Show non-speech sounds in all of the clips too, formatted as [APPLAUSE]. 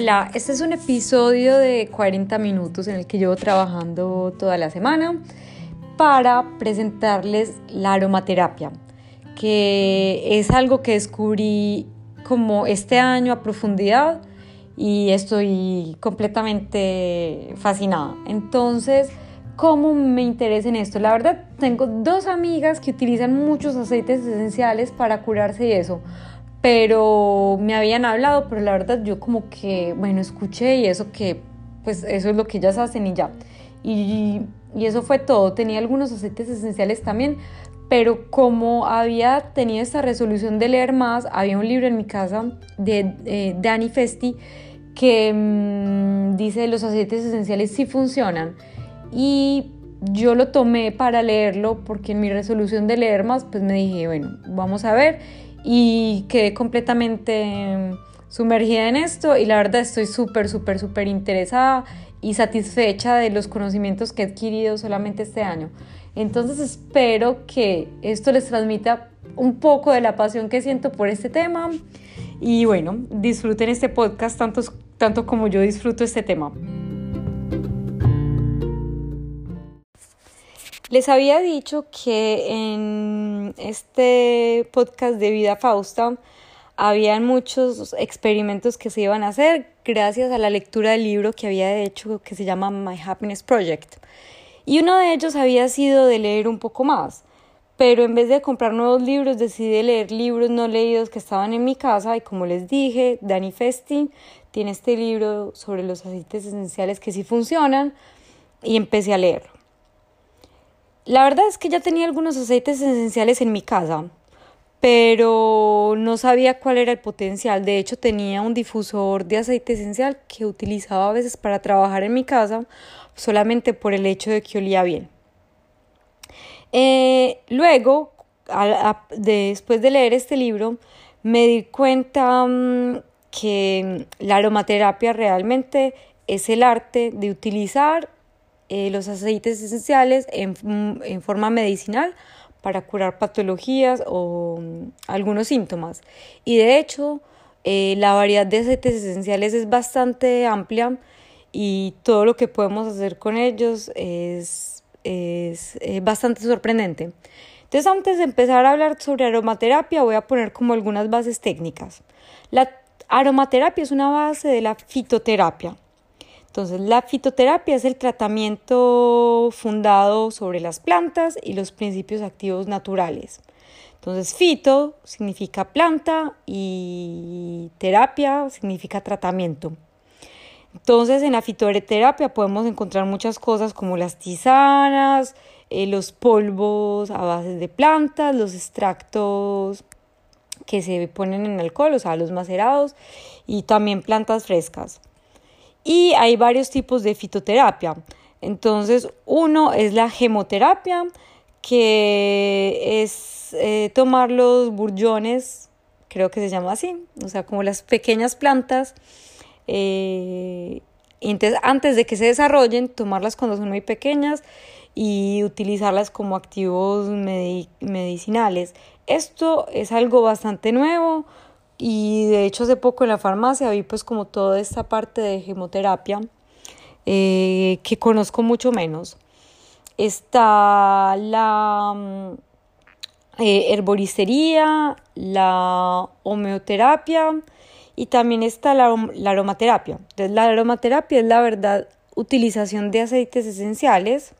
Hola, este es un episodio de 40 minutos en el que llevo trabajando toda la semana para presentarles la aromaterapia, que es algo que descubrí como este año a profundidad y estoy completamente fascinada. Entonces, ¿cómo me interesa en esto? La verdad, tengo dos amigas que utilizan muchos aceites esenciales para curarse y eso pero me habían hablado, pero la verdad yo como que, bueno, escuché y eso que, pues eso es lo que ellas hacen y ya. Y, y eso fue todo. Tenía algunos aceites esenciales también, pero como había tenido esta resolución de leer más, había un libro en mi casa de eh, Danny Festi que mm, dice los aceites esenciales sí funcionan. Y yo lo tomé para leerlo porque en mi resolución de leer más, pues me dije, bueno, vamos a ver y quedé completamente sumergida en esto y la verdad estoy súper, súper, súper interesada y satisfecha de los conocimientos que he adquirido solamente este año. Entonces espero que esto les transmita un poco de la pasión que siento por este tema y bueno, disfruten este podcast tanto, tanto como yo disfruto este tema. Les había dicho que en este podcast de Vida Fausta habían muchos experimentos que se iban a hacer gracias a la lectura del libro que había hecho que se llama My Happiness Project. Y uno de ellos había sido de leer un poco más. Pero en vez de comprar nuevos libros, decidí leer libros no leídos que estaban en mi casa y como les dije, Danny Festin tiene este libro sobre los aceites esenciales que sí funcionan y empecé a leerlo. La verdad es que ya tenía algunos aceites esenciales en mi casa, pero no sabía cuál era el potencial. De hecho, tenía un difusor de aceite esencial que utilizaba a veces para trabajar en mi casa, solamente por el hecho de que olía bien. Eh, luego, después de leer este libro, me di cuenta mm, que la aromaterapia realmente es el arte de utilizar eh, los aceites esenciales en, en, forma medicinal para curar patologías o mm, algunos síntomas. Y de hecho, eh, la variedad de aceites esenciales es bastante amplia y todo lo que podemos hacer con ellos es, es, es bastante sorprendente. Entonces, antes de empezar a hablar sobre aromaterapia, voy a poner como algunas bases técnicas. La aromaterapia es una base de la fitoterapia. Entonces, la fitoterapia es el tratamiento fundado sobre las plantas y los principios activos naturales. Entonces, fito significa planta y terapia significa tratamiento. Entonces, en la fitoterapia podemos encontrar muchas cosas como las tisanas, eh, los polvos a base de plantas, los extractos que se ponen en alcohol, o sea, los macerados, y también plantas frescas. Y hay varios tipos de fitoterapia. Entonces, uno es la gemoterapia, que es eh, tomar los burjones, creo que se llama así, o sea, como las pequeñas plantas, eh, antes de que se desarrollen, tomarlas cuando son muy pequeñas y utilizarlas como activos medicinales. Esto es algo bastante nuevo, y de hecho hace poco en la farmacia vi pues como toda esta parte de gemoterapia eh, que conozco mucho menos. Está la mm, eh, herboristería, la homeoterapia y también está la, aromaterapia. Entonces la aromaterapia es la verdad utilización de aceites esenciales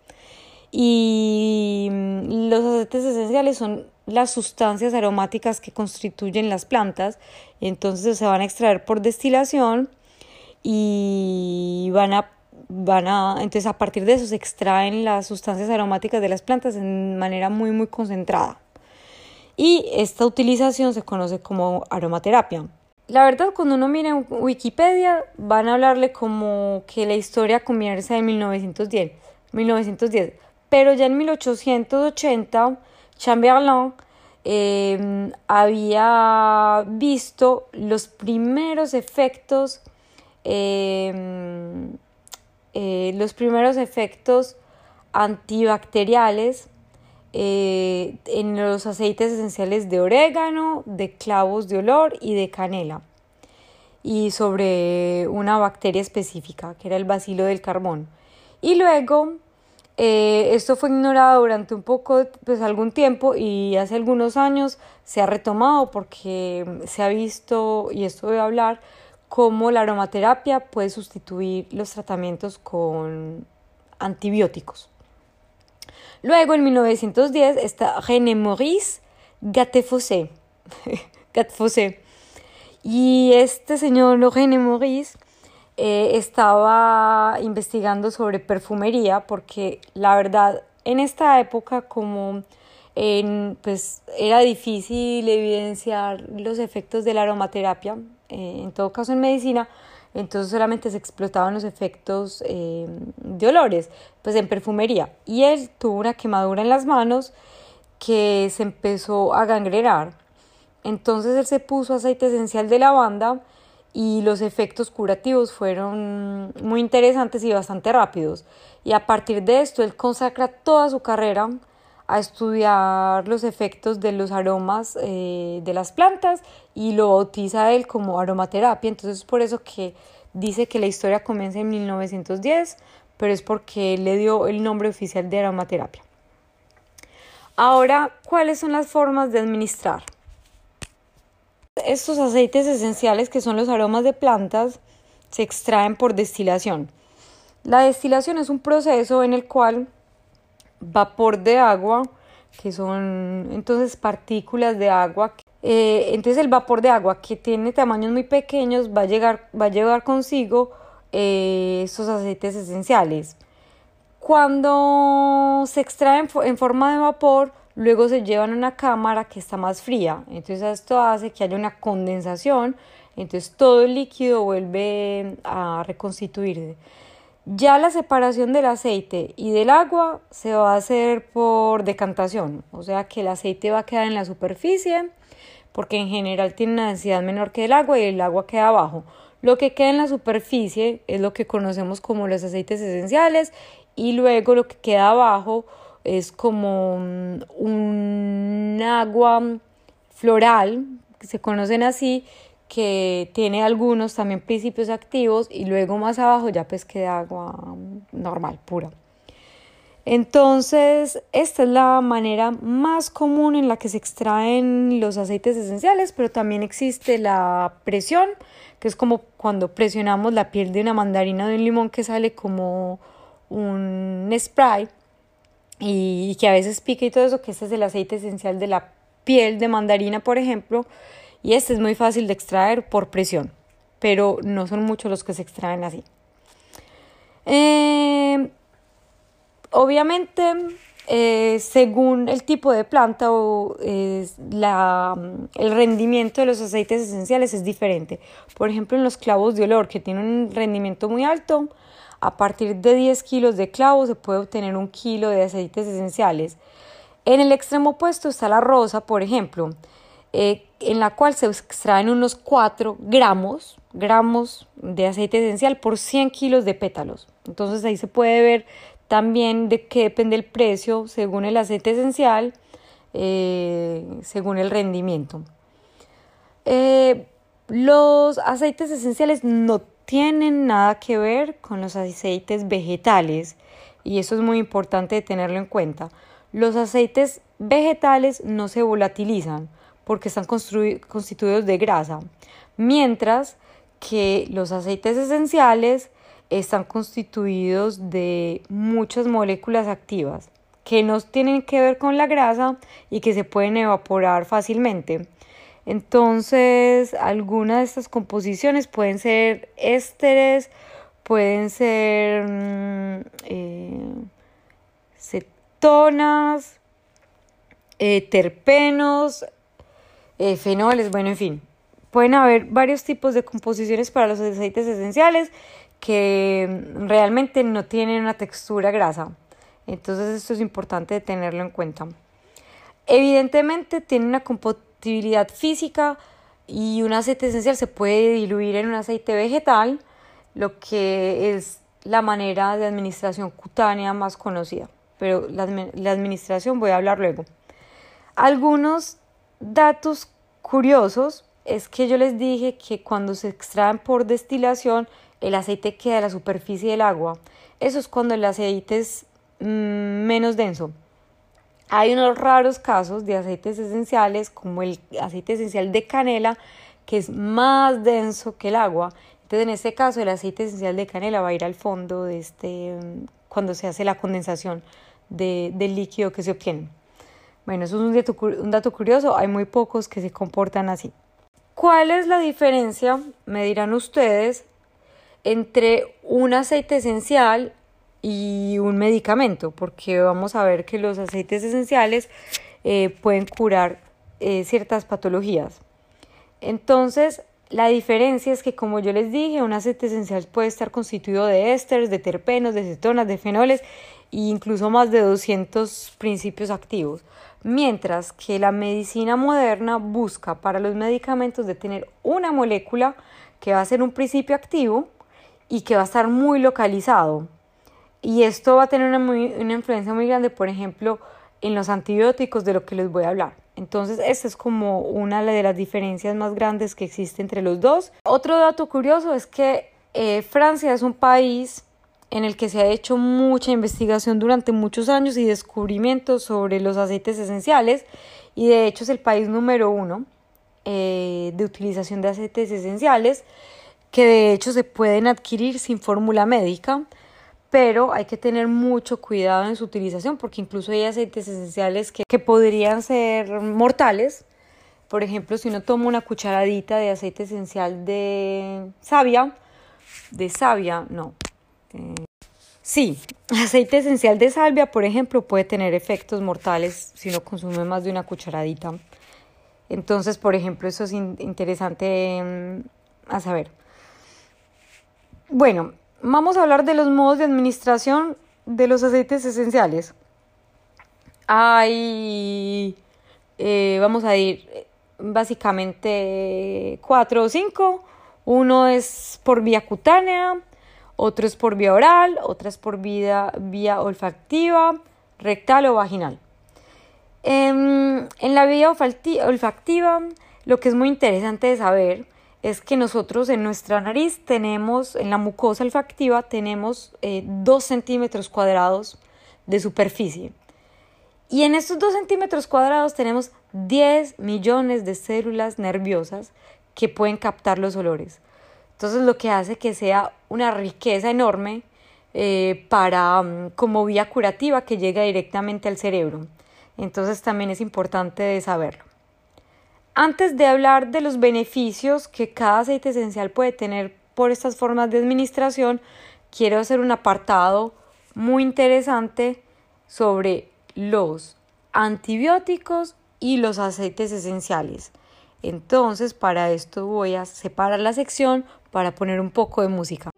y mm, los aceites esenciales son las sustancias aromáticas que constituyen las plantas, entonces se van a extraer por destilación y van a van a entonces a partir de eso se extraen las sustancias aromáticas de las plantas en manera muy muy concentrada. Y esta utilización se conoce como aromaterapia. La verdad, cuando uno mira en Wikipedia, van a hablarle como que la historia comienza en 1910, 1910. Pero ya en 1880 Chamberlain em, había visto los primeros efectos, em, eh, los primeros efectos antibacteriales eh, en los aceites esenciales de orégano, de clavos de olor y de canela. y sobre una bacteria específica, que era el bacilo del carbón. Y luego eh, esto fue ignorado durante un poco, pues algún tiempo y hace algunos años se ha retomado porque se ha visto, y esto voy a hablar, cómo la aromaterapia puede sustituir los tratamientos con antibióticos. Luego, en 1910, está René Maurice Gattefossé. [LAUGHS] Gattefossé. Y este señor René Maurice eh, estaba investigando sobre perfumería porque la verdad en esta época como pues era difícil evidenciar los efectos de la aromaterapia, eh, en todo caso en medicina, entonces solamente se explotaban los efectos eh, de olores, pues en perfumería. Y él tuvo una quemadura en las manos que se empezó a gangrenar. Entonces él se puso aceite esencial de lavanda y los efectos curativos fueron muy interesantes y bastante rápidos. Y a partir de esto, él consacra toda su carrera a estudiar los efectos de los aromas eh, de las plantas y lo bautiza él como aromaterapia. Entonces, por eso que dice que la historia comienza en 1910, pero es porque le dio el nombre oficial de aromaterapia. Ahora, ¿cuáles son las formas de administrar? Estos aceites esenciales, que son los aromas de plantas, se extraen por destilación. La destilación es un proceso en el cual vapor de agua, que son entonces partículas de agua. Eh, entonces el vapor de agua que tiene tamaños muy pequeños va a, llegar, va a llevar consigo eh, estos aceites esenciales. Cuando se extraen en forma de vapor, luego se llevan a una cámara que está más fría. Entonces esto hace que haya una condensación, entonces todo el líquido vuelve a reconstituirse. Ya la separación del aceite y del agua se va a hacer por decantación, o sea que el aceite va a quedar en la superficie porque en general tiene una densidad menor que el agua y el agua queda abajo. Lo que queda en la superficie es lo que conocemos como los aceites esenciales y luego lo que queda abajo es como un agua floral, que se conocen así, que tiene algunos también principios activos y luego más abajo ya pues queda agua normal, pura. Entonces, esta es la manera más común en la que se extraen los aceites esenciales, pero también existe la presión, que es como cuando presionamos la piel de una mandarina o de un limón que sale como un spray y, que a veces pica y todo eso, que este es el aceite esencial de la piel de mandarina, por ejemplo, y este es muy fácil de extraer por presión, pero no son muchos los que se extraen así. Eh, obviamente, eh, según el tipo de planta o la, el rendimiento de los aceites esenciales es diferente. Por ejemplo, en los clavos de olor, que tienen un rendimiento muy alto, a partir de 10 kilos de clavos se puede obtener un kilo de aceites esenciales. En el extremo opuesto está la rosa, por ejemplo, eh, en la cual se extraen unos 4 gramos, gramos de aceite esencial por 100 kilos de pétalos. Entonces ahí se puede ver también de qué depende el precio según el aceite esencial, eh, según el rendimiento. Eh, los aceites esenciales no tienen nada que ver con los aceites vegetales y eso es muy importante tenerlo en cuenta. Los aceites vegetales no se volatilizan porque están constituidos de grasa, mientras que los aceites esenciales están constituidos de muchas moléculas activas que no tienen que ver con la grasa y que se pueden evaporar fácilmente. Entonces, algunas de estas composiciones pueden ser ésteres, pueden ser mm, eh, cetonas, eh, terpenos, eh, fenoles, bueno, en fin. Pueden haber varios tipos de composiciones para los aceites esenciales que realmente no tienen una textura grasa. Entonces esto es importante tenerlo en cuenta. Evidentemente tiene una composición actividad física y un aceite esencial se puede diluir en un aceite vegetal, lo que es la manera de administración cutánea más conocida. Pero la, la administración voy a hablar luego. Algunos datos curiosos es que yo les dije que cuando se extraen por destilación, el aceite queda a la superficie del agua. Eso es cuando el aceite es mm, menos denso. Hay unos raros casos de aceites esenciales, como el aceite esencial de canela, que es más denso que el agua. Entonces, en este caso, el aceite esencial de canela va a ir al fondo de este, mm, cuando se hace la condensación de, del líquido que se obtiene. Bueno, eso es un dato, un dato curioso, hay muy pocos que se comportan así. ¿Cuál es la diferencia, me dirán ustedes, entre un aceite esencial y un medicamento? Porque vamos a ver que los aceites esenciales eh, pueden curar eh, ciertas patologías. Entonces, la diferencia es que, como yo les dije, un aceite esencial puede estar constituido de ésteres, de terpenos, de cetonas, de fenoles e incluso más de 200 principios activos. Mientras que la medicina moderna busca para los medicamentos de tener una molécula que va a ser un principio activo y que va a estar muy localizado. Y esto va a tener una, una influencia muy grande, por ejemplo, en los antibióticos de lo que les voy a hablar. Entonces, esta es como una de las diferencias más grandes que existe entre los dos. Otro dato curioso es que eh, Francia es un país en el que se ha hecho mucha investigación durante muchos años y descubrimientos sobre los aceites esenciales y de hecho es el país número uno eh, de utilización de aceites esenciales que de hecho se pueden adquirir sin fórmula médica pero hay que tener mucho cuidado en su utilización porque incluso hay aceites esenciales que, que podrían ser mortales. Por ejemplo, si uno toma una cucharadita de aceite esencial de savia, de savia, no. Eh, sí, [LAUGHS] aceite esencial de salvia, por ejemplo, puede tener efectos mortales si uno consume más de una cucharadita. Entonces, por ejemplo, eso es interesante mm, a saber. Bueno, Vamos a hablar de los modos de administración de los aceites esenciales. Hay, eh, vamos a ir eh, básicamente cuatro o cinco. Uno es por vía cutánea, otro es por vía oral, otra es por vía, vía olfactiva, rectal o vaginal. En, en la vía olfactiva, lo que es muy interesante de saber es que nosotros en nuestra nariz tenemos, en la mucosa olfactiva, tenemos eh, 2 centímetros cuadrados de superficie. Y en estos 2 centímetros cuadrados tenemos 10 millones de células nerviosas que pueden captar los olores. Entonces lo que hace que sea una riqueza enorme eh, para mm, como vía curativa que llega directamente al cerebro. Entonces también es importante saberlo. Antes de hablar de los beneficios que cada aceite esencial puede tener por estas formas de administración, quiero hacer un apartado muy interesante sobre los antibióticos y los aceites esenciales. Entonces, para esto voy a separar la sección para poner un poco de música.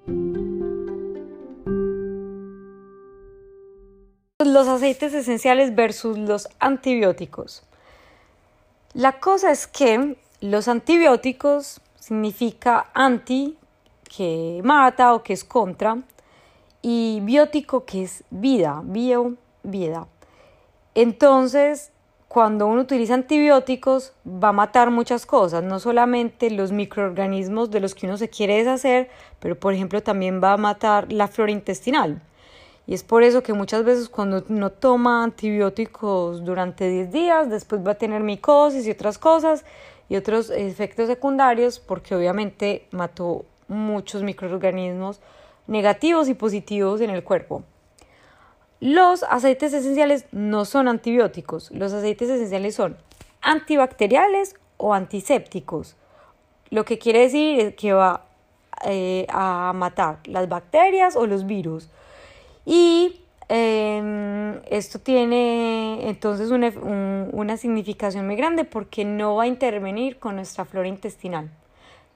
Los aceites esenciales versus los antibióticos. La cosa es que los antibióticos significa anti, que mata o que es contra, y biótico, que es vida, bio, vida. Entonces, cuando uno utiliza antibióticos, va a matar muchas cosas, no solamente los microorganismos de los que uno se quiere deshacer, pero por ejemplo también va a matar la flora intestinal. Y es por eso que muchas veces cuando no toma antibióticos durante 10 días, después va a tener micosis y otras cosas y otros efectos secundarios porque obviamente mató muchos microorganismos negativos y positivos en el cuerpo. Los aceites esenciales no son antibióticos, los aceites esenciales son antibacteriales o antisépticos, lo que quiere decir que va eh, a matar las bacterias o los virus. Y em, esto tiene entonces una, una significación muy grande porque no va a intervenir con nuestra flora intestinal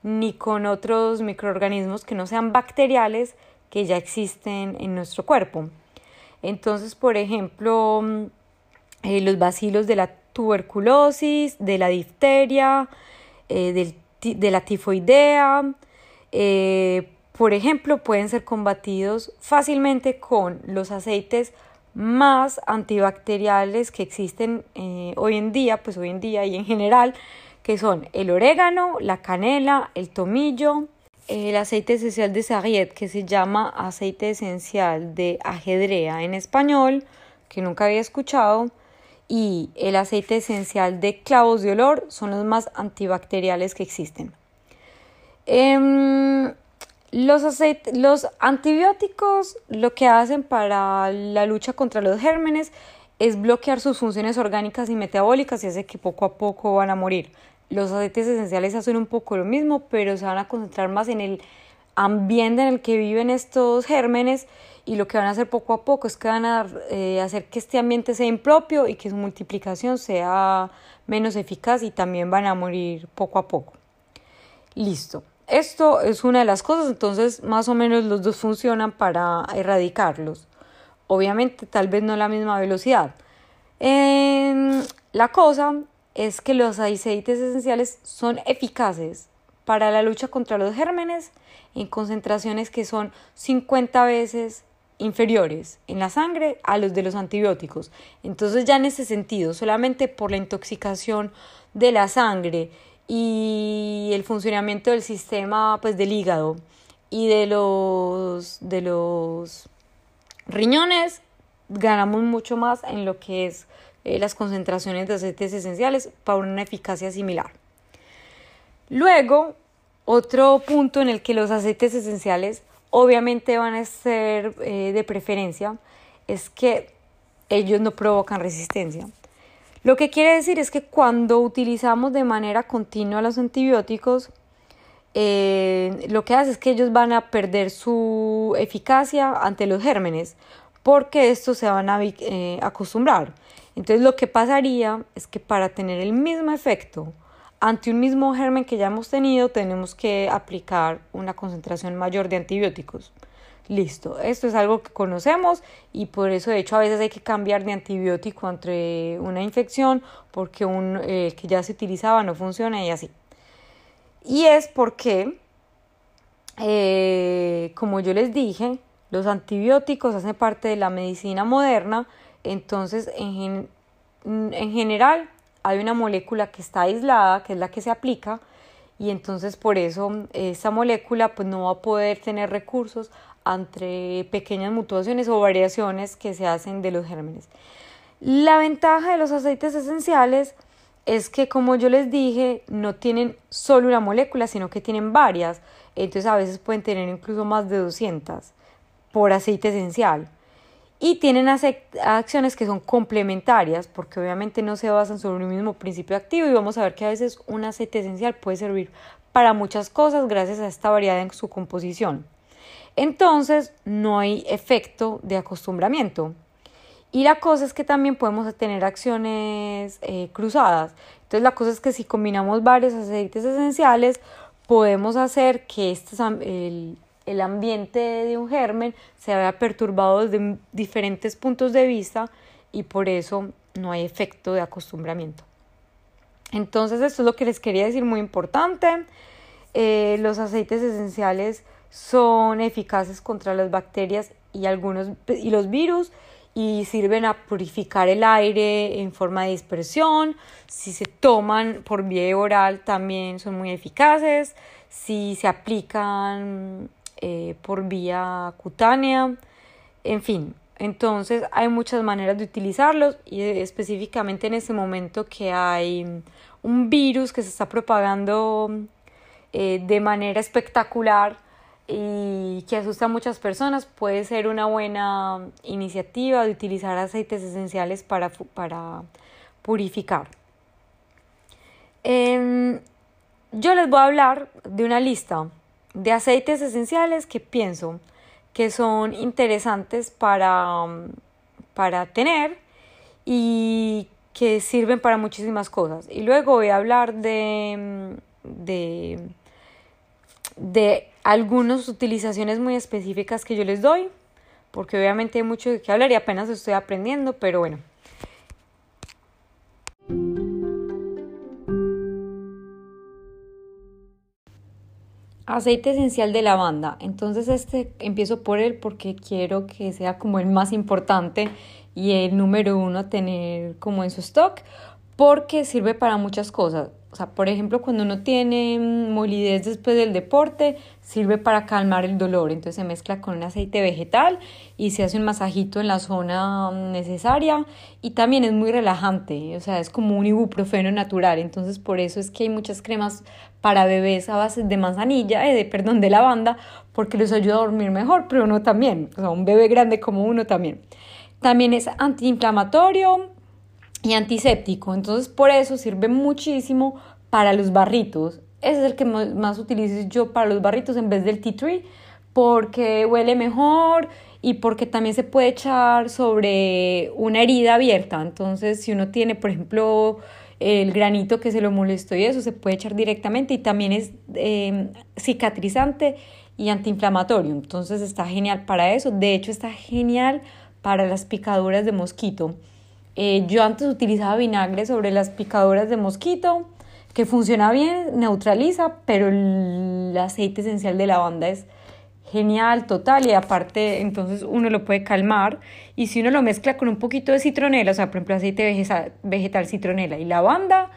ni con otros microorganismos que no sean bacteriales que ya existen en nuestro cuerpo. Entonces, por ejemplo, eh, los bacilos de la tuberculosis, de la difteria, eh, de la tifoidea, eh, por ejemplo, pueden ser combatidos fácilmente con los aceites más antibacteriales que existen eh, hoy en día, pues hoy en día y en general, que son el orégano, la canela, el tomillo, el aceite esencial de Sarriette, que se llama aceite esencial de ajedrea en español, que nunca había escuchado, y el aceite esencial de clavos de olor son los más antibacteriales que existen. Em, los, los antibióticos lo que hacen para la lucha contra los gérmenes es bloquear sus funciones orgánicas y metabólicas y hace que poco a poco van a morir. Los aceites esenciales hacen un poco lo mismo, pero se van a concentrar más en el ambiente en el que viven estos gérmenes y lo que van a hacer poco a poco es que van a eh, hacer que este ambiente sea impropio y que su multiplicación sea menos eficaz y también van a morir poco a poco. Listo. Esto es una de las cosas, entonces más o menos los dos funcionan para erradicarlos. Obviamente tal vez no a la misma velocidad. la cosa es que los aceites esenciales son eficaces para la lucha contra los gérmenes en concentraciones que son 50 veces inferiores en la sangre a los de los antibióticos. Entonces ya en ese sentido, solamente por la intoxicación de la sangre y el funcionamiento del sistema pues del hígado y de los de los riñones ganamos mucho más en lo que es eh, las concentraciones de aceites esenciales para una eficacia similar. Luego, otro punto en el que los aceites esenciales obviamente van a ser eh, de preferencia es que ellos no provocan resistencia. Lo que quiere decir es que cuando utilizamos de manera continua los antibióticos, eh, lo que hace es que ellos van a perder su eficacia ante los gérmenes porque estos se van a eh, acostumbrar. Entonces lo que pasaría es que para tener el mismo efecto ante un mismo germen que ya hemos tenido tenemos que aplicar una concentración mayor de antibióticos. Listo, esto es algo que conocemos y por eso de hecho a veces hay que cambiar de antibiótico entre una infección porque un eh, que ya se utilizaba no funciona y así. Y es porque, eh, como yo les dije, los antibióticos hacen parte de la medicina moderna, entonces en, en general hay una molécula que está aislada, que es la que se aplica, y entonces por eso esa molécula pues no va a poder tener recursos entre pequeñas mutaciones o variaciones que se hacen de los gérmenes. La ventaja de los aceites esenciales es que como yo les dije, no tienen solo una molécula, sino que tienen varias. Entonces a veces pueden tener incluso más de 200 por aceite esencial y tienen acciones que son complementarias porque obviamente no se basan sobre un mismo principio activo y vamos a ver que a veces un aceite esencial puede servir para muchas cosas gracias a esta variedad en su composición. Entonces no hay efecto de acostumbramiento. Y la cosa es que también podemos tener acciones eh, cruzadas. Entonces la cosa es que si combinamos varios aceites esenciales, podemos hacer que este, el, el ambiente de un germen se vea perturbado desde diferentes puntos de vista y por eso no hay efecto de acostumbramiento. Entonces esto es lo que les quería decir muy importante. Eh, los aceites esenciales son eficaces contra las bacterias y algunos y los virus y sirven a purificar el aire en forma de dispersión. Si se toman por vía oral también son muy eficaces. Si se aplican eh, por vía cutánea, en fin. Entonces hay muchas maneras de utilizarlos y específicamente en este momento que hay un virus que se está propagando eh, de manera espectacular y que asusta a muchas personas, puede ser una buena iniciativa de utilizar aceites esenciales para, para purificar. Em, yo les voy a hablar de una lista de aceites esenciales que pienso que son interesantes para, para tener y que sirven para muchísimas cosas. Y luego voy a hablar de, de, de algunas utilizaciones muy específicas que yo les doy, porque obviamente hay mucho de qué hablar y apenas estoy aprendiendo, pero bueno. Aceite esencial de lavanda. Entonces este empiezo por él porque quiero que sea como el más importante y el número uno a tener como en su stock porque sirve para muchas cosas. O sea, por ejemplo, cuando uno tiene mm, molidez después del deporte, sirve para calmar el dolor. Entonces se mezcla con un aceite vegetal y se hace un masajito en la zona mm, necesaria. Y también es muy relajante, o sea, es como un ibuprofeno natural. Entonces por eso es que hay muchas cremas para bebés a base de manzanilla, eh, de, perdón, de lavanda, porque les ayuda a dormir mejor, pero uno también. O sea, un bebé grande como uno también. También es antiinflamatorio, y antiséptico. Entonces por eso sirve muchísimo para los barritos. Ese es el que más utilizo yo para los barritos en vez del tea tree porque huele mejor y porque también se puede echar sobre una herida abierta. Entonces si uno tiene, por ejemplo, el granito que se lo molestó y eso se puede echar directamente y también es em, cicatrizante y antiinflamatorio. Entonces está genial para eso. De hecho está genial para las picaduras de mosquito. Eh, yo antes utilizaba vinagre sobre las picadoras de mosquito, que funciona bien, neutraliza, pero el aceite esencial de lavanda es genial, total, y aparte entonces uno lo puede calmar y si uno lo mezcla con un poquito de citronela, o sea, por ejemplo, aceite vegetal, citronela y lavanda,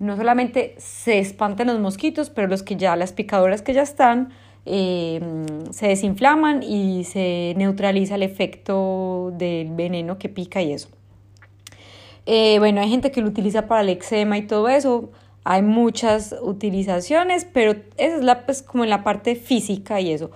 no solamente se espantan los mosquitos, pero los que ya, las picadoras que ya están, eh, se desinflaman y se neutraliza el efecto del veneno que pica y eso. Eh, bueno, hay gente que lo utiliza para el eczema y todo eso. Hay muchas utilizaciones, pero esa es la, pues, como en la parte física y eso.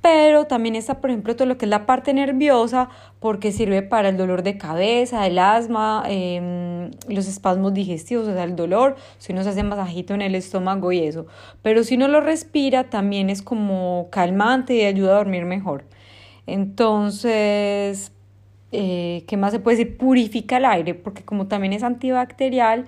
Pero también está, por ejemplo, todo lo que es la parte nerviosa, porque sirve para el dolor de cabeza, el asma, em, los espasmos digestivos, o sea, el dolor, si uno se hace masajito en el estómago y eso. Pero si uno lo respira, también es como calmante y ayuda a dormir mejor. Entonces, eh, ¿qué más se puede decir? Purifica el aire, porque como también es antibacterial,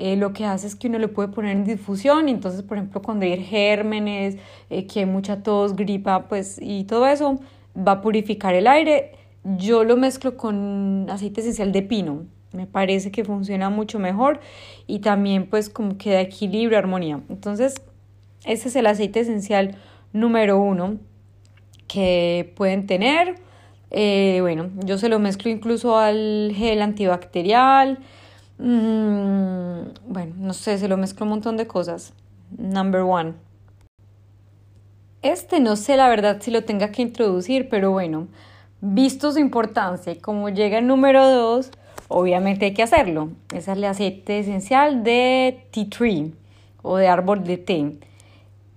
eh, lo que hace es que uno lo puede poner en difusión entonces, por ejemplo, cuando hay gérmenes, eh, que hay mucha tos, gripa, pues y todo eso, va a purificar el aire. Yo lo mezclo con aceite esencial de pino, me parece que funciona mucho mejor y también pues como que da equilibrio, armonía. Entonces, ese es el aceite esencial número uno que pueden tener. Eh, bueno, yo se lo mezclo incluso al gel antibacterial. Mm, bueno, no sé, se lo mezclo un montón de cosas. Number one. Este no sé la verdad si lo tenga que introducir, pero bueno, visto su importancia y como llega el número dos, obviamente hay que hacerlo. Es el aceite esencial de tea tree o de árbol de té.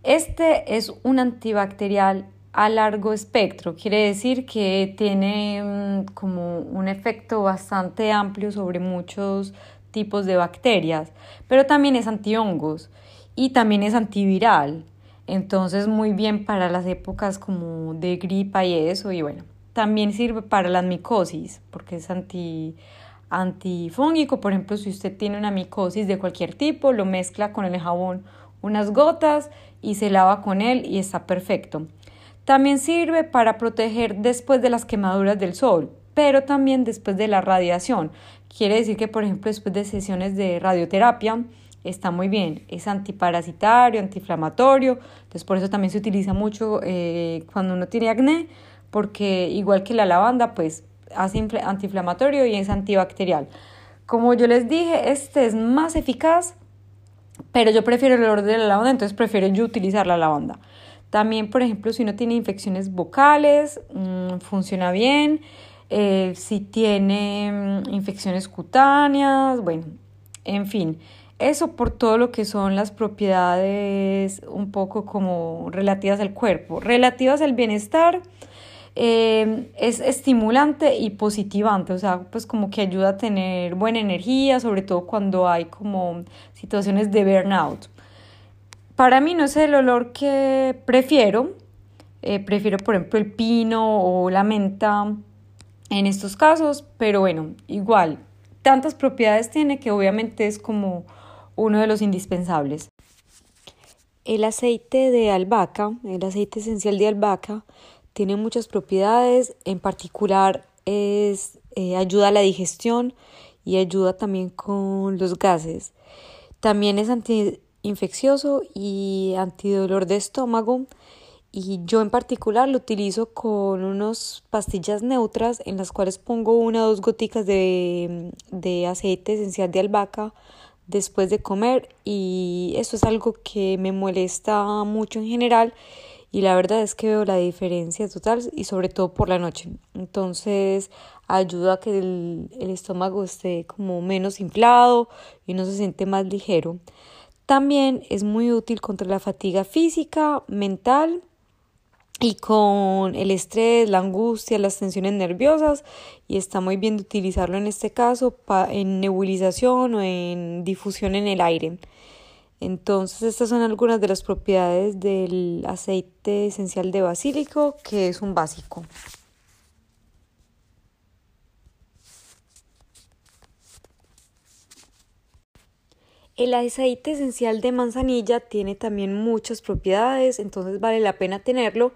Este es un antibacterial a largo espectro, quiere decir que tiene mm, como un efecto bastante amplio sobre muchos tipos de bacterias, pero también es antihongos y también es antiviral, entonces muy bien para las épocas como de gripa y eso, y bueno, también sirve para la micosis, porque es anti, antifúngico, por ejemplo, si usted tiene una micosis de cualquier tipo, lo mezcla con el jabón unas gotas y se lava con él y está perfecto. También sirve para proteger después de las quemaduras del sol, pero también después de la radiación. Quiere decir que, por ejemplo, después de sesiones de radioterapia, está muy bien. Es antiparasitario, antiinflamatorio. Entonces, por eso también se utiliza mucho eh, cuando uno tiene acné, porque igual que la lavanda, pues hace antiinflamatorio y es antibacterial. Como yo les dije, este es más eficaz, pero yo prefiero el olor de la lavanda, entonces prefiero yo utilizar la lavanda. También, por ejemplo, si uno tiene infecciones vocales, mm, funciona bien. Eh, si tiene mm, infecciones cutáneas, bueno, en fin, eso por todo lo que son las propiedades un poco como relativas al cuerpo, relativas al bienestar. Eh, es estimulante y positivante, o sea, pues como que ayuda a tener buena energía, sobre todo cuando hay como situaciones de burnout. Para mí no es el olor que prefiero. Eh, prefiero, por ejemplo, el pino o la menta en estos casos, pero bueno, igual, tantas propiedades tiene que obviamente es como uno de los indispensables. El aceite de albahaca, el aceite esencial de albahaca, tiene muchas propiedades, en particular es, eh, ayuda a la digestión y ayuda también con los gases. También es anti infeccioso y antidolor de estómago y yo en particular lo utilizo con unas pastillas neutras en las cuales pongo una o dos goticas de, de aceite esencial de albahaca después de comer y eso es algo que me molesta mucho en general y la verdad es que veo la diferencia total y sobre todo por la noche. Entonces ayuda a que el, estómago esté como menos inflado y uno se siente más ligero. También es muy útil contra la fatiga física, mental y con el estrés, la angustia, las tensiones nerviosas y está muy bien de utilizarlo en este caso en nebulización o en difusión en el aire. Entonces estas son algunas de las propiedades del aceite esencial de basílico que es un básico. El aceite esencial de manzanilla tiene también muchas propiedades, entonces vale la pena tenerlo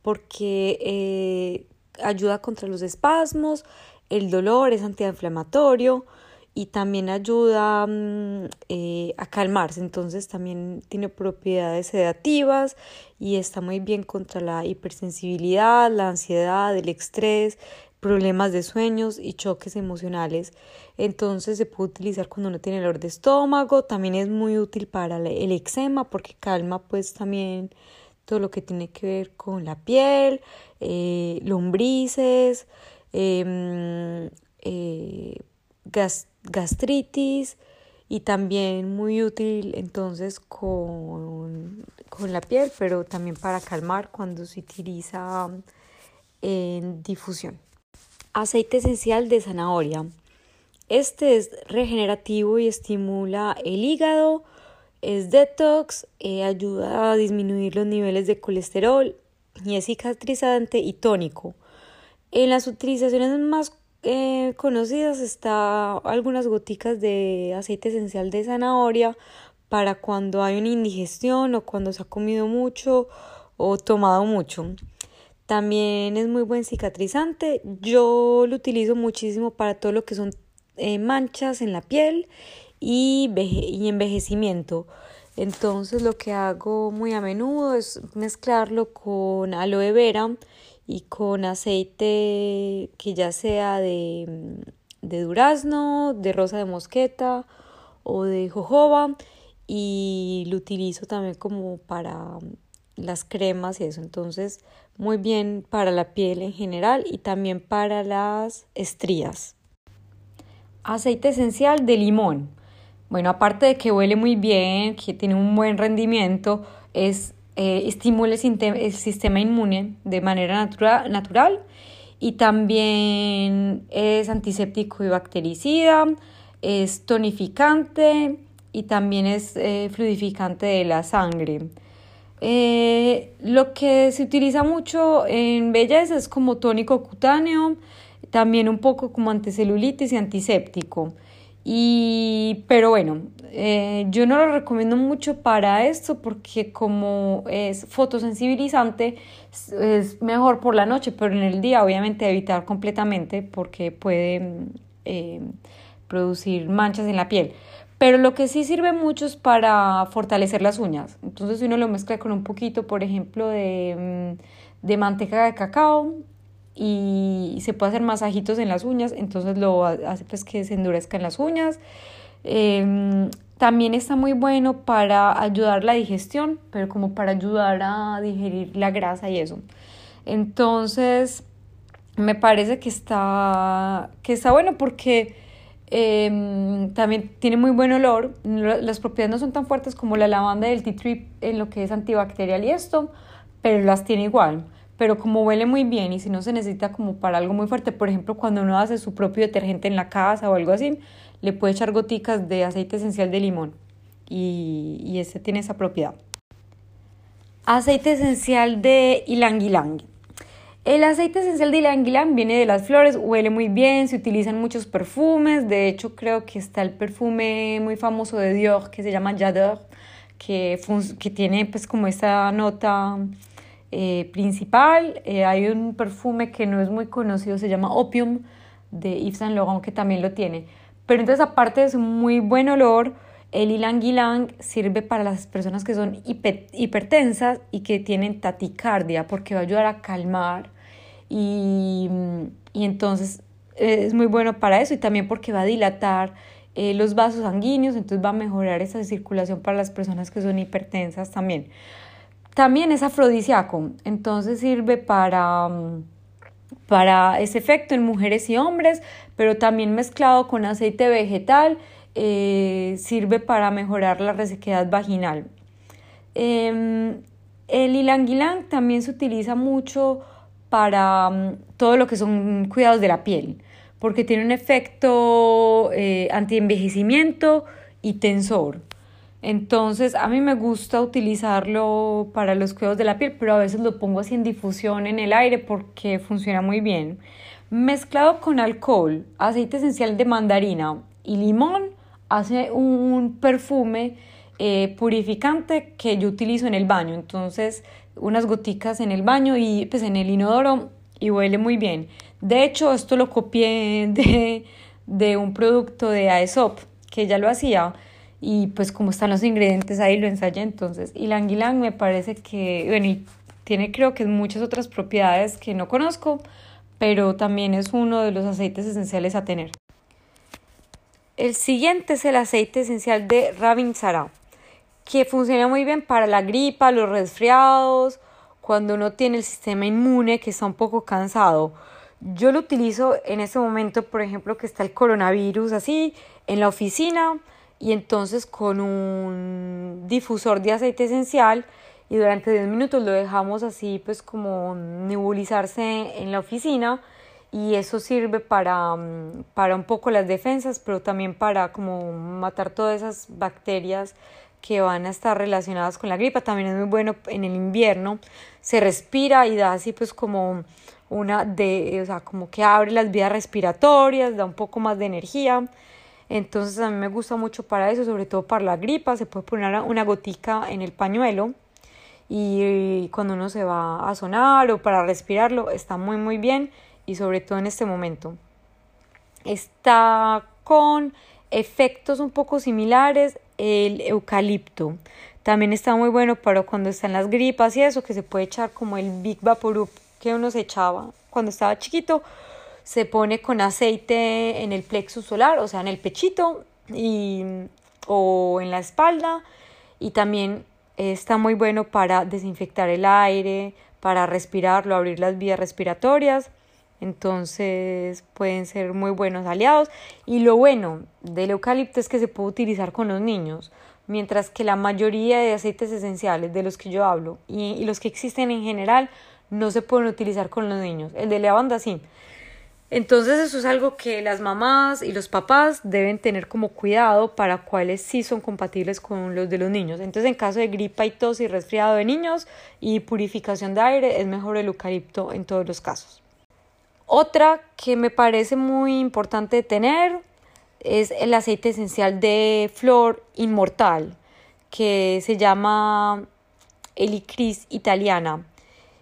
porque eh, ayuda contra los espasmos, el dolor es antiinflamatorio y también ayuda mm, eh, a calmarse, entonces también tiene propiedades sedativas y está muy bien contra la hipersensibilidad, la ansiedad, el estrés, problemas de sueños y choques emocionales. Entonces se puede utilizar cuando uno tiene dolor de estómago, también es muy útil para el eczema porque calma pues también todo lo que tiene que ver con la piel, eh, lombrices, em, eh, gastritis y también muy útil entonces con, con la piel, pero también para calmar cuando se utiliza en difusión. Aceite esencial de zanahoria. Este es regenerativo y estimula el hígado, es detox, eh, ayuda a disminuir los niveles de colesterol y es cicatrizante y tónico. En las utilizaciones más eh, conocidas está algunas goticas de aceite esencial de zanahoria para cuando hay una indigestión o cuando se ha comido mucho o tomado mucho. También es muy buen cicatrizante. Yo lo utilizo muchísimo para todo lo que son eh, manchas en la piel y, y envejecimiento. Entonces lo que hago muy a menudo es mezclarlo con aloe vera y con aceite que ya sea de, de durazno, de rosa de mosqueta o de jojoba y lo utilizo también como para las cremas y eso. Entonces muy bien para la piel en general y también para las estrías. Aceite esencial de limón. Bueno, aparte de que huele muy bien, que tiene un buen rendimiento, es, eh, estimula el, sistema inmune de manera natural y también es antiséptico y bactericida, es tonificante y también es eh, fluidificante de la sangre. Eh, lo que se utiliza mucho en belleza es como tónico cutáneo, también un poco como anticelulitis y antiséptico. Y, pero bueno, eh, yo no lo recomiendo mucho para esto porque como es fotosensibilizante es mejor por la noche, pero en el día obviamente evitar completamente porque puede eh, producir manchas en la piel. Pero lo que sí sirve mucho es para fortalecer las uñas. Entonces si uno lo mezcla con un poquito, por ejemplo, de, mm, de manteca de cacao y se puede hacer masajitos en las uñas, entonces lo hace pues que se endurezcan las uñas. Em, también está muy bueno para ayudar la digestión, pero como para ayudar a digerir la grasa y eso. Entonces, me parece que está, que está bueno porque Em, también tiene muy buen olor. Las propiedades no son tan fuertes como la lavanda del tea tree en lo que es antibacterial y esto, pero las tiene igual. Pero como huele muy bien y si no se necesita como para algo muy fuerte, por ejemplo, cuando uno hace su propio detergente en la casa o algo así, le puede echar goticas de aceite esencial de limón y, y este tiene esa propiedad. Aceite esencial de ylang ylang. El aceite esencial de ylang viene de las flores, huele muy bien, se utilizan muchos perfumes, de hecho creo que está el perfume muy famoso de Dior que se llama J'adore, que, que tiene pues como esta nota eh, principal. Eh, hay un perfume que no es muy conocido, se llama Opium de Yves Saint Laurent que también lo tiene. Pero entonces aparte de su muy buen olor, el ylang ylang sirve para las personas que son hipertensas y que tienen taticardia porque va a ayudar a calmar y, y entonces es muy bueno para eso y también porque va a dilatar eh, los vasos sanguíneos, entonces va a mejorar esa circulación para las personas que son hipertensas también. También es afrodisíaco, entonces sirve para, mm, para ese efecto en mujeres y hombres, pero también mezclado con aceite vegetal eh, sirve para mejorar la resequedad vaginal. Em, el ilanguilang también se utiliza mucho para mm, todo lo que son cuidados de la piel, porque tiene un efecto eh, anti-envejecimiento y tensor. Entonces, a mí me gusta utilizarlo para los cuidados de la piel, pero a veces lo pongo así en difusión en el aire porque funciona muy bien. Mezclado con alcohol, aceite esencial de mandarina y limón, hace un perfume eh, purificante que yo utilizo en el baño. Entonces, unas goticas en el baño y pues en el inodoro y huele muy bien. De hecho, esto lo copié de, de un producto de Aesop que ya lo hacía y pues como están los ingredientes ahí lo ensayé entonces. Y la anguilang me parece que, bueno, y tiene creo que muchas otras propiedades que no conozco, pero también es uno de los aceites esenciales a tener. El siguiente es el aceite esencial de Ravinsara que funciona muy bien para la gripa, los resfriados, cuando uno tiene el sistema inmune que está un poco cansado. Yo lo utilizo en este momento, por ejemplo, que está el coronavirus así, en la oficina, y entonces con un difusor de aceite esencial y durante 10 minutos lo dejamos así pues como nebulizarse en la oficina y eso sirve para, para un poco las defensas, pero también para como matar todas esas bacterias que van a estar relacionadas con la gripa. También es muy bueno en el invierno. Se respira y da así pues como una de, o sea, como que abre las vías respiratorias, da un poco más de energía. Entonces a mí me gusta mucho para eso, sobre todo para la gripa. Se puede poner una gotica en el pañuelo y cuando uno se va a sonar o para respirarlo está muy muy bien y sobre todo en este momento. Está con efectos un poco similares el eucalipto. También está muy bueno para cuando están las gripas y eso, que se puede echar como el Big Vaporub que uno se echaba cuando estaba chiquito. Se pone con aceite en el plexo solar, o sea, en el pechito y, o en la espalda. Y también está muy bueno para desinfectar el aire, para respirarlo, abrir las vías respiratorias. Entonces pueden ser muy buenos aliados. Y lo bueno del eucalipto es que se puede utilizar con los niños, mientras que la mayoría de aceites esenciales de los que yo hablo y, los que existen en general no se pueden utilizar con los niños. El de lavanda sí. Entonces eso es algo que las mamás y los papás deben tener como cuidado para cuáles sí son compatibles con los de los niños. Entonces en caso de gripa y tos y resfriado de niños y purificación de aire es mejor el eucalipto en todos los casos. Otra que me parece muy importante tener es el aceite esencial de flor inmortal que se llama Helicris italiana,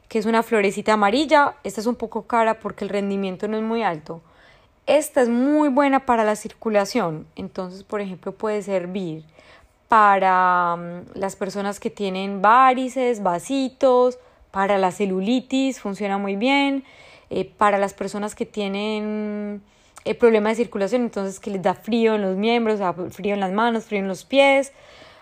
que es una florecita amarilla. Esta es un poco cara porque el rendimiento no es muy alto. Esta es muy buena para la circulación, entonces por ejemplo puede servir para mm, las personas que tienen varices, vasitos, para la celulitis, funciona muy bien eh, para las personas que tienen eh, problema de circulación, entonces que les da frío en los miembros, frío en las manos, frío en los pies.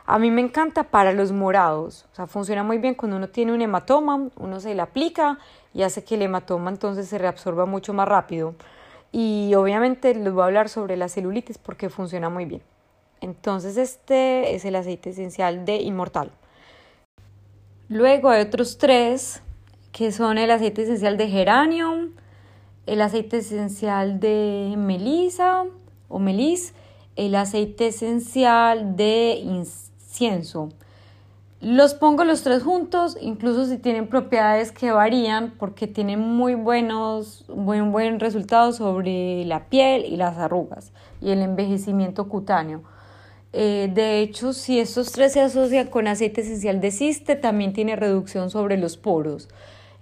A mí me encanta para los morados, o sea, funciona muy bien cuando uno tiene un hematoma, uno se le aplica y hace que el hematoma entonces se reabsorba mucho más rápido. Y obviamente les voy a hablar sobre la celulitis porque funciona muy bien. Entonces este es el aceite esencial de Inmortal. Luego hay otros tres que son el aceite esencial de geranio, el aceite esencial de melisa o melis, el aceite esencial de incienso. Los pongo los tres juntos, incluso si tienen propiedades que varían, porque tienen muy buenos, buen, buen resultado sobre la piel y las arrugas y el envejecimiento cutáneo. Eh, de hecho, si estos tres se asocian con aceite esencial de ciste, también tiene reducción sobre los poros.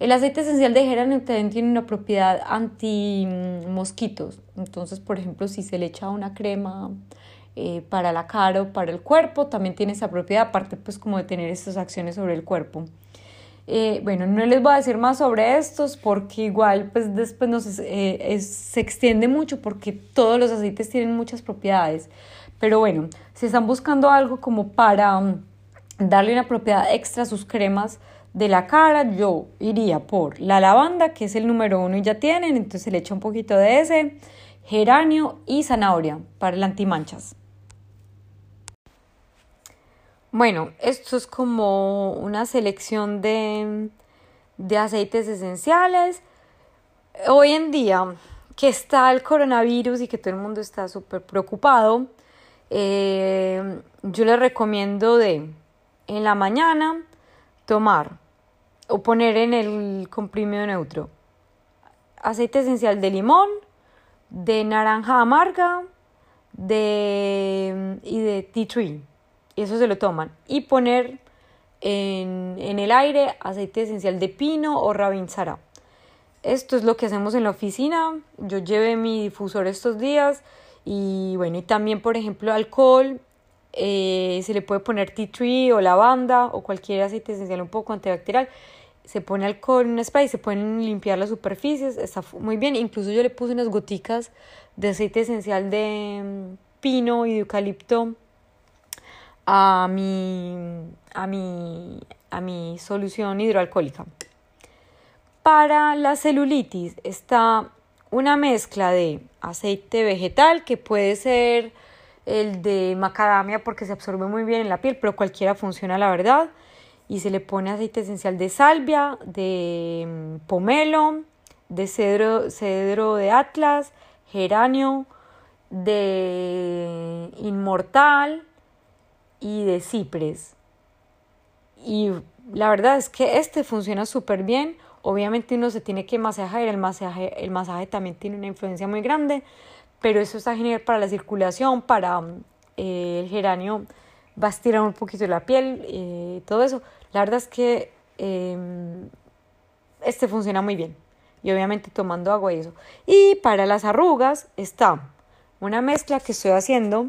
El aceite esencial de geranio también tiene una propiedad anti-mosquitos. Entonces, por ejemplo, si se le echa una crema eh, para la cara o para el cuerpo, también tiene esa propiedad, aparte pues como de tener estas acciones sobre el cuerpo. Eh, bueno, no les voy a decir más sobre estos porque igual pues después nos, eh, se extiende mucho porque todos los aceites tienen muchas propiedades. Pero bueno, si están buscando algo como para mm, darle una propiedad extra a sus cremas de la cara, yo iría por la lavanda, que es el número uno y ya tienen, entonces le echo un poquito de ese, geranio y zanahoria para el antimanchas. Bueno, esto es como una selección de, de aceites esenciales. Hoy en día que está el coronavirus y que todo el mundo está súper preocupado, eh, yo les recomiendo de en la mañana tomar o poner en el comprimido neutro aceite esencial de limón, de naranja amarga de, y de tea tree. Y eso se lo toman. Y poner en, en el aire aceite esencial de pino o rabinsara. Esto es lo que hacemos en la oficina. Yo llevé mi difusor estos días y bueno, y también por ejemplo alcohol. Eh, se le puede poner tea tree o lavanda o cualquier aceite esencial un poco antibacterial. Se pone alcohol en un spray se pueden limpiar las superficies. Está muy bien. Incluso yo le puse unas goticas de aceite esencial de mm, pino y de eucalipto a mi, a mi, a mi solución hidroalcohólica. Para la celulitis está una mezcla de aceite vegetal que puede ser el de macadamia porque se absorbe muy bien en la piel, pero cualquiera funciona la verdad. Y se le pone aceite esencial de salvia, de mm, pomelo, de cedro, cedro de atlas, geranio, de inmortal y de cipres. Y la verdad es que este funciona súper bien Obviamente uno se tiene que masajar, el masaje, el masaje también tiene una influencia muy grande, pero eso está genial para la circulación, para eh, el geranio va a estirar un poquito la piel, y todo eso. La verdad es que em, este funciona muy bien y obviamente tomando agua y eso. Y para las arrugas está una mezcla que estoy haciendo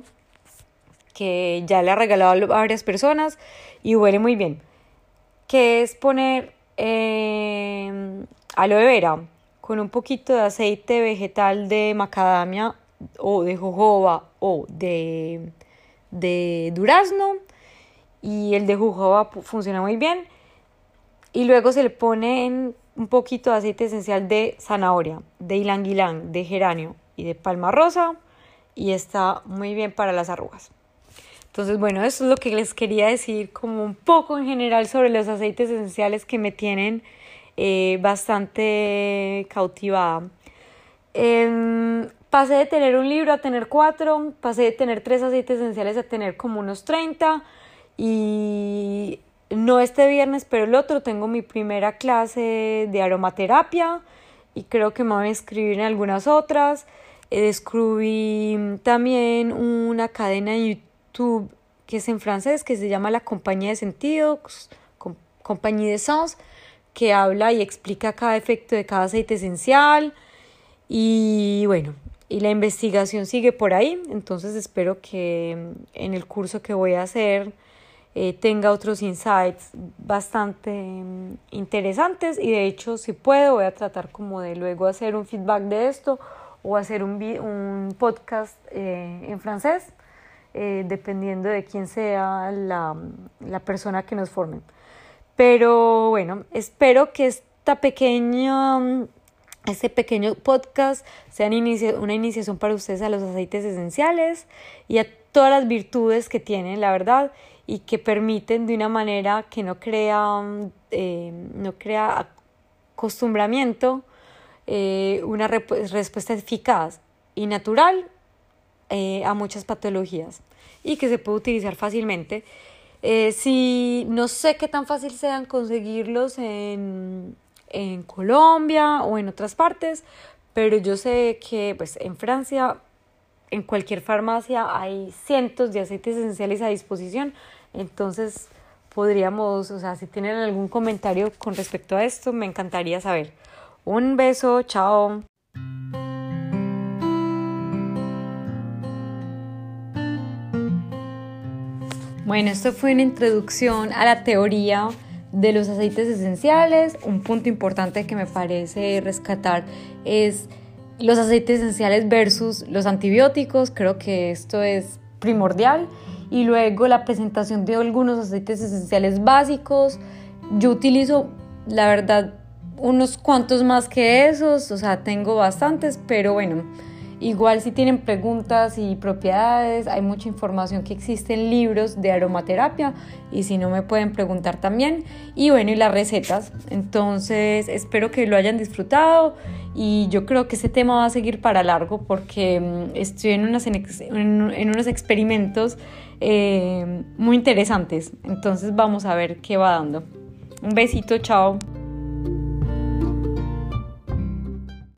que ya le he regalado a varias personas y huele muy bien, que es poner eh, aloe vera con un poquito de aceite vegetal de macadamia o de jojoba o de, de durazno y el de jojoba funciona muy bien y luego se le pone un poquito de aceite esencial de zanahoria, de ilanguilán, de geranio y de palma rosa y está muy bien para las arrugas. Entonces, bueno, eso es lo que les quería decir como un poco en general sobre los aceites esenciales que me tienen eh, bastante cautivada. Em, pasé de tener un libro a tener cuatro, pasé de tener tres aceites esenciales a tener como unos 30 y no este viernes, pero el otro tengo mi primera clase de aromaterapia y creo que me voy a inscribir en algunas otras. Eh, descubrí también una cadena de YouTube que es en francés, que se llama La Compañía de Sentidos, Compañía de Sens, que habla y explica cada efecto de cada aceite esencial. Y bueno, y la investigación sigue por ahí, entonces espero que mm, en el curso que voy a hacer eh, tenga otros insights bastante mm, interesantes y de hecho si puedo voy a tratar como de luego hacer un feedback de esto o hacer un, un podcast eh, en francés eh, dependiendo de quién sea la, la, persona que nos forme. Pero bueno, espero que esta pequeña, este pequeño podcast sea una iniciación para ustedes a los aceites esenciales y a todas las virtudes que tienen, la verdad, y que permiten de una manera que no crea, eh, no crea acostumbramiento, eh, una respuesta eficaz y natural eh, a muchas patologías y que se puede utilizar fácilmente. Eh, si no sé qué tan fácil sean conseguirlos en, en Colombia o en otras partes, pero yo sé que pues, en Francia, en cualquier farmacia hay cientos de aceites esenciales a disposición, entonces podríamos, o sea, si tienen algún comentario con respecto a esto, me encantaría saber. Un beso, chao. Bueno, esto fue una introducción a la teoría de los aceites esenciales. Un punto importante que me parece rescatar es los aceites esenciales versus los antibióticos. Creo que esto es primordial. Y luego la presentación de algunos aceites esenciales básicos. Yo utilizo, la verdad, unos cuantos más que esos, o sea, tengo bastantes, pero bueno, igual si tienen preguntas y propiedades, hay mucha información que existe en libros de aromaterapia y si no me pueden preguntar también. Y bueno, y las recetas. Entonces, espero que lo hayan disfrutado y yo creo que ese tema va a seguir para largo porque mm, estoy en, unas, en, unos experimentos eh, muy interesantes. Entonces, vamos a ver qué va dando. Un besito, chao.